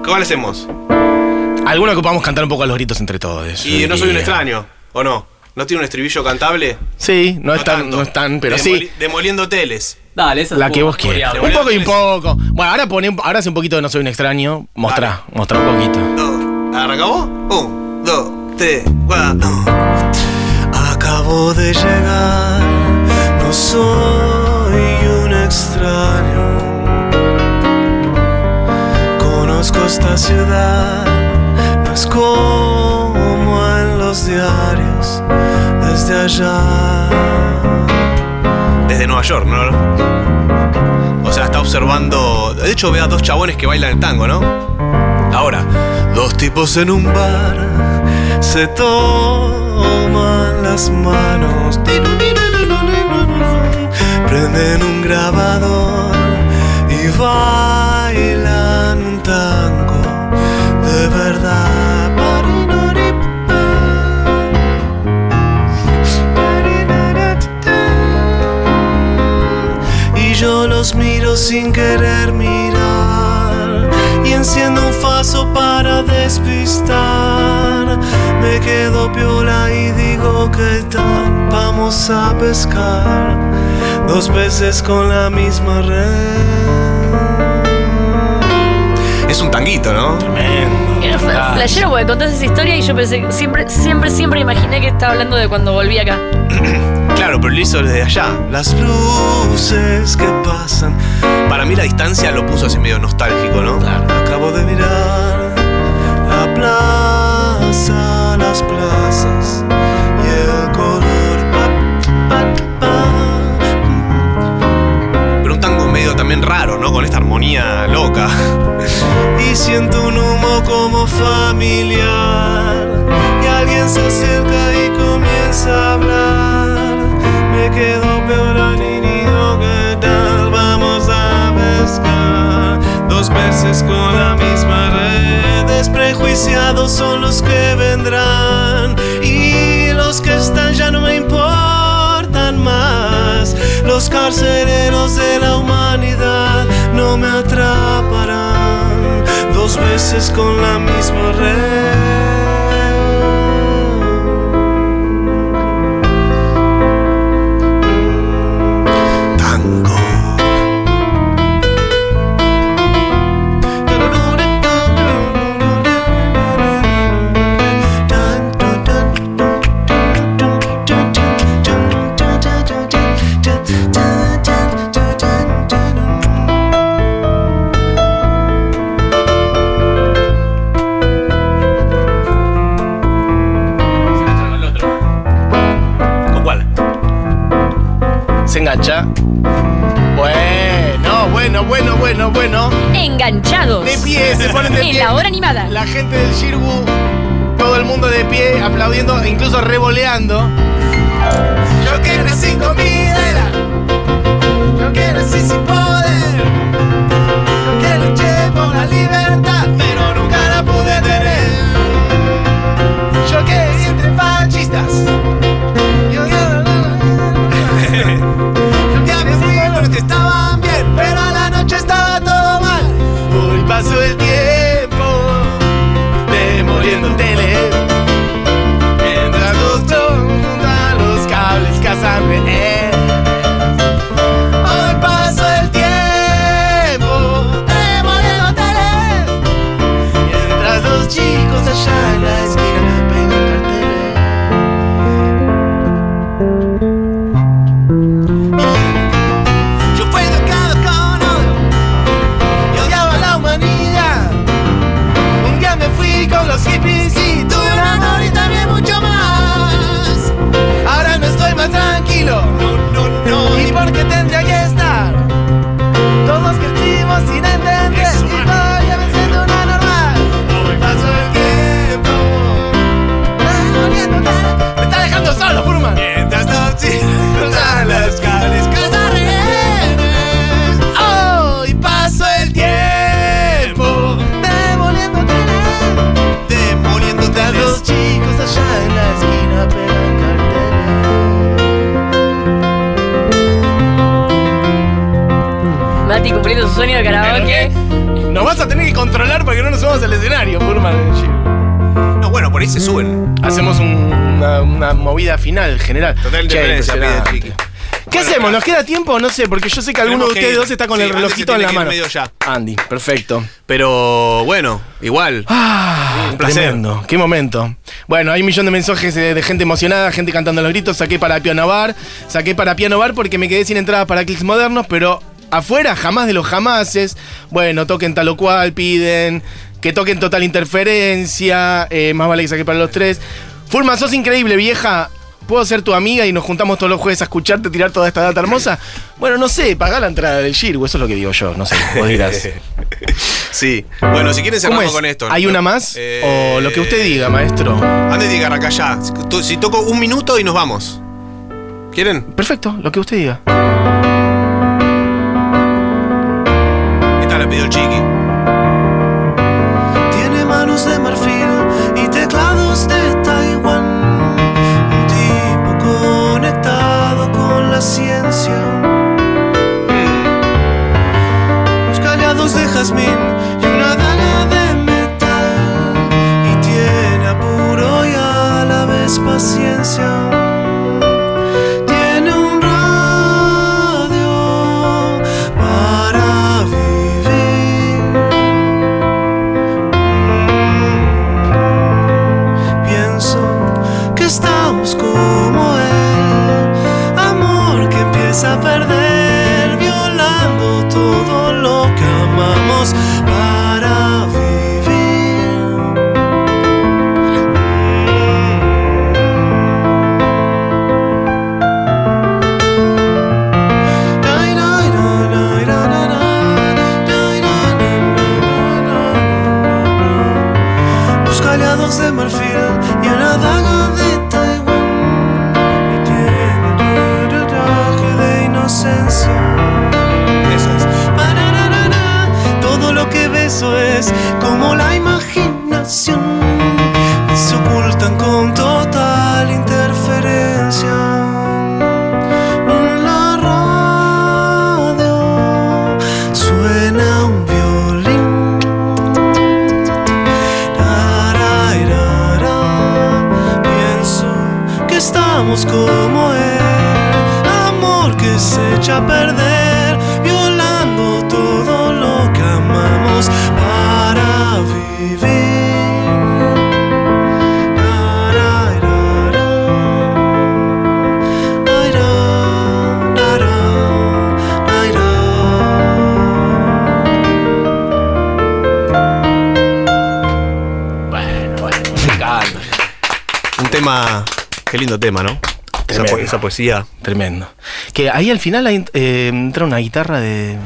S6: ¿Cuál hacemos?
S1: Alguna que podamos cantar un poco a los gritos entre todos.
S6: Y no soy un extraño, ¿o no? ¿No tiene un estribillo cantable?
S1: Sí, no, es tan,
S6: tanto.
S1: no es tan, pero
S6: Demoli-
S1: sí.
S6: Demoliendo teles.
S4: Dale, esa es
S1: La que vos quieras. Un poco y un poco. Bueno, ahora pone, ahora hace un poquito de No Soy un extraño. Mostrá, mostrá un poquito.
S6: Dos. ¿Arranca vos? Un, dos, tres, cuatro.
S3: Acabo de llegar, no soy un extraño. Conozco esta ciudad, no es como en los diarios desde allá.
S6: Desde Nueva York, ¿no? O sea, está observando. De hecho, ve a dos chabones que bailan el tango, ¿no? Ahora.
S3: Dos tipos en un bar se toman las manos, prenden un grabador y bailan los miro sin querer mirar y enciendo un faso para despistar. Me quedo piola y digo que tal, vamos a pescar dos veces con la misma red.
S6: Es un tanguito, ¿no?
S2: Era fla- flashero porque contás esa historia y yo pensé, siempre, siempre, siempre imaginé que estaba hablando de cuando volví acá.
S6: Claro, pero lo hizo desde allá.
S3: Las luces que pasan,
S6: Para mí la distancia lo puso así medio nostálgico, ¿no?
S3: acabo de mirar la plaza, las plazas y el color. Pa, pa, pa.
S6: Pero un tango medio también raro, ¿no? Con esta armonía loca.
S3: y siento un humo como familiar y alguien se acerca y comienza a hablar me quedo peor niño que tal vamos a pescar dos veces con la misma red. Desprejuiciados son los que vendrán y los que están ya no me importan más. Los carceleros de la humanidad no me atraparán. Dos veces con la misma red.
S1: Incluso revoleando. Yo que nací con ¿Nos queda tiempo? No sé, porque yo sé que alguno de ustedes dos está con
S7: Sí,
S1: el relojito en la mano.
S7: medio ya.
S1: Andy, perfecto.
S7: Pero bueno, igual.
S1: Ah,
S7: Un placer.
S1: Tremendo, qué momento. Bueno, hay un millón de mensajes de, de gente emocionada, gente cantando los gritos. Saqué para Piano Bar, saqué para Piano Bar porque me quedé sin entradas para clics modernos, pero afuera jamás de los jamases. Bueno, toquen tal o cual, piden que toquen total interferencia. eh, más vale que saqué para los tres. Furma, sos increíble, vieja. ¿Puedo ser tu amiga y nos juntamos todos los jueves a escucharte tirar toda esta data hermosa? Bueno, no sé, pagá la entrada del Shirgu, eso es lo que digo yo, no sé, vos dirás.
S7: Sí. Bueno, si quieren
S1: ¿Cómo
S7: cerramos
S1: es?
S7: con esto.
S1: ¿Hay
S7: ¿no?
S1: una más?
S7: Eh,
S1: O lo que usted diga, maestro.
S7: Tiene que arrancar ya. Si toco un minuto y nos vamos. ¿Quieren?
S1: Perfecto, lo que usted diga.
S7: Esta la pidió el Chiqui.
S3: Tiene manos de marfil la ciencia. Los callados de jazmín y una daga de metal. Y tiene apuro y a la vez paciencia. Esa, po- esa poesía
S1: Tremendo. Que ahí al final hay, eh, entra una guitarra de.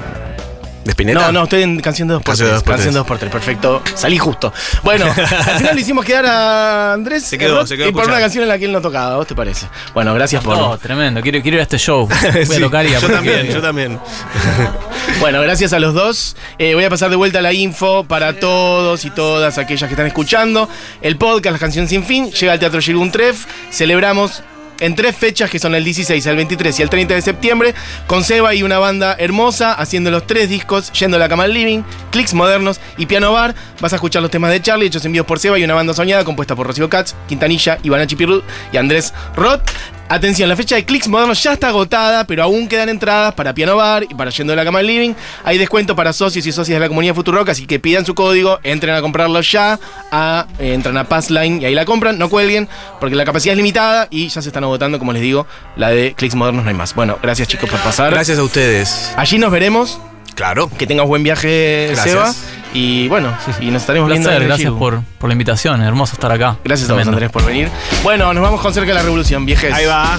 S3: de Spinetta.
S1: No, no, estoy en canción de 2x3.
S3: Canción de dos por
S1: Canción de
S3: tres.
S1: 2x3, perfecto. Salí justo. Bueno, al final le hicimos quedar a Andrés
S3: Se quedó, se quedó
S1: y por una canción en la que él no tocaba. ¿Vos te parece? Bueno, gracias por.
S4: No, tremendo. Quiero, quiero ir a este show. Voy a tocar y
S3: yo
S4: aprender.
S3: también, yo también.
S1: Bueno, gracias a los dos. Eh, voy a pasar de vuelta la info para todos y todas aquellas que están escuchando. El podcast, La Canción Sin Fin, llega al Teatro Shirgun Tref. Celebramos en tres fechas, que son el 16, el 23 y el 30 de septiembre, con Seba y una banda hermosa, haciendo los tres discos, Yendo a la cama living, Clicks Modernos y Piano Bar. Vas a escuchar los temas de Charlie, hechos envíos por Seba y una banda soñada compuesta por Rocío Katz, Quintanilla, Ivanachi Pirrut y Andrés Roth. Atención, la fecha de Clicks Modernos ya está agotada, pero aún quedan entradas para Piano Bar y para Yendo a la Cama al Living. Hay descuento para socios y socias de la comunidad Futurock, así que pidan su código, entren a comprarlo ya, a- eh, entran a Passline y ahí la compran, no cuelguen, porque la capacidad es limitada y ya se están agotando, como les digo, la de Clicks Modernos no hay más. Bueno, gracias chicos por pasar.
S3: Gracias a ustedes.
S1: Allí nos veremos,
S3: Claro.
S1: que tengas buen viaje,
S3: Gracias.
S1: Seba, y bueno, y nos estaremos
S4: Un
S1: viendo en
S4: placer,
S1: el
S4: gracias por, por la invitación. Hermoso estar acá.
S1: Gracias a vos,
S4: Tremendo.
S1: Andrés, por venir. Bueno, nos vamos con cerca de la revolución, viejes.
S3: Ahí va.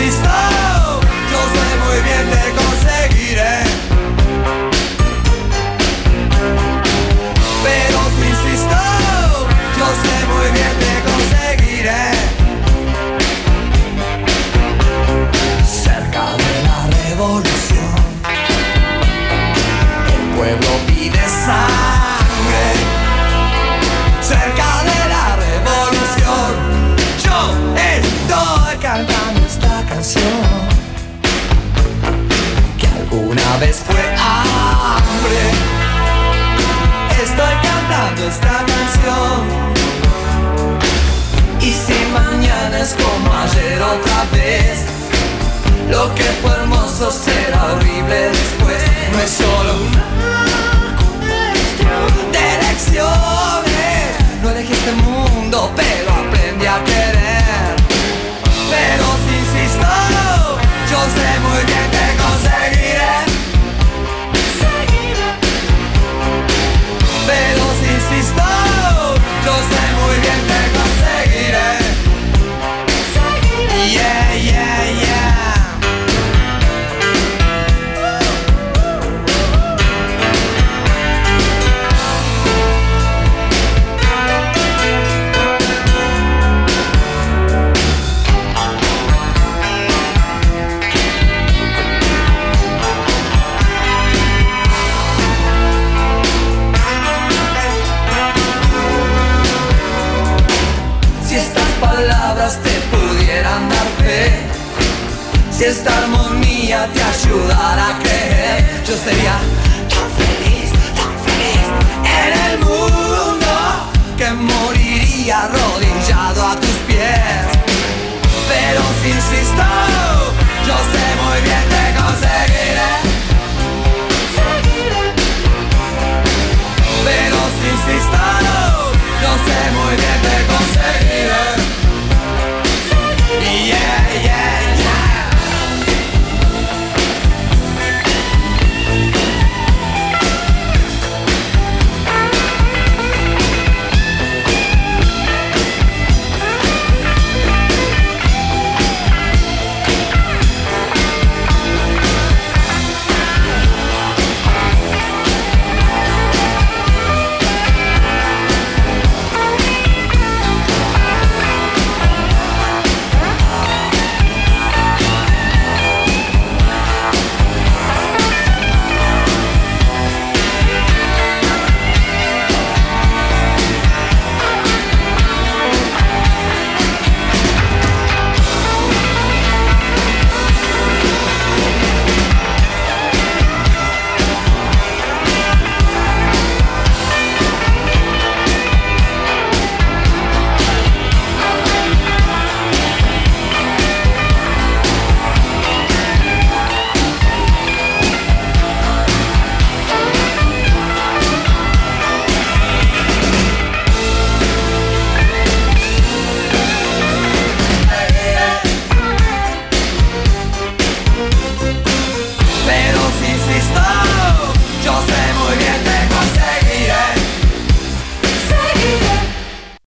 S8: Insisto, yo sé muy bien te conseguiré. Pero si insisto, yo sé muy bien te conseguiré. Cerca de la revolución, vez fue hambre. Estoy cantando esta canción. Y si mañana es como ayer otra vez, lo que fue hermoso será horrible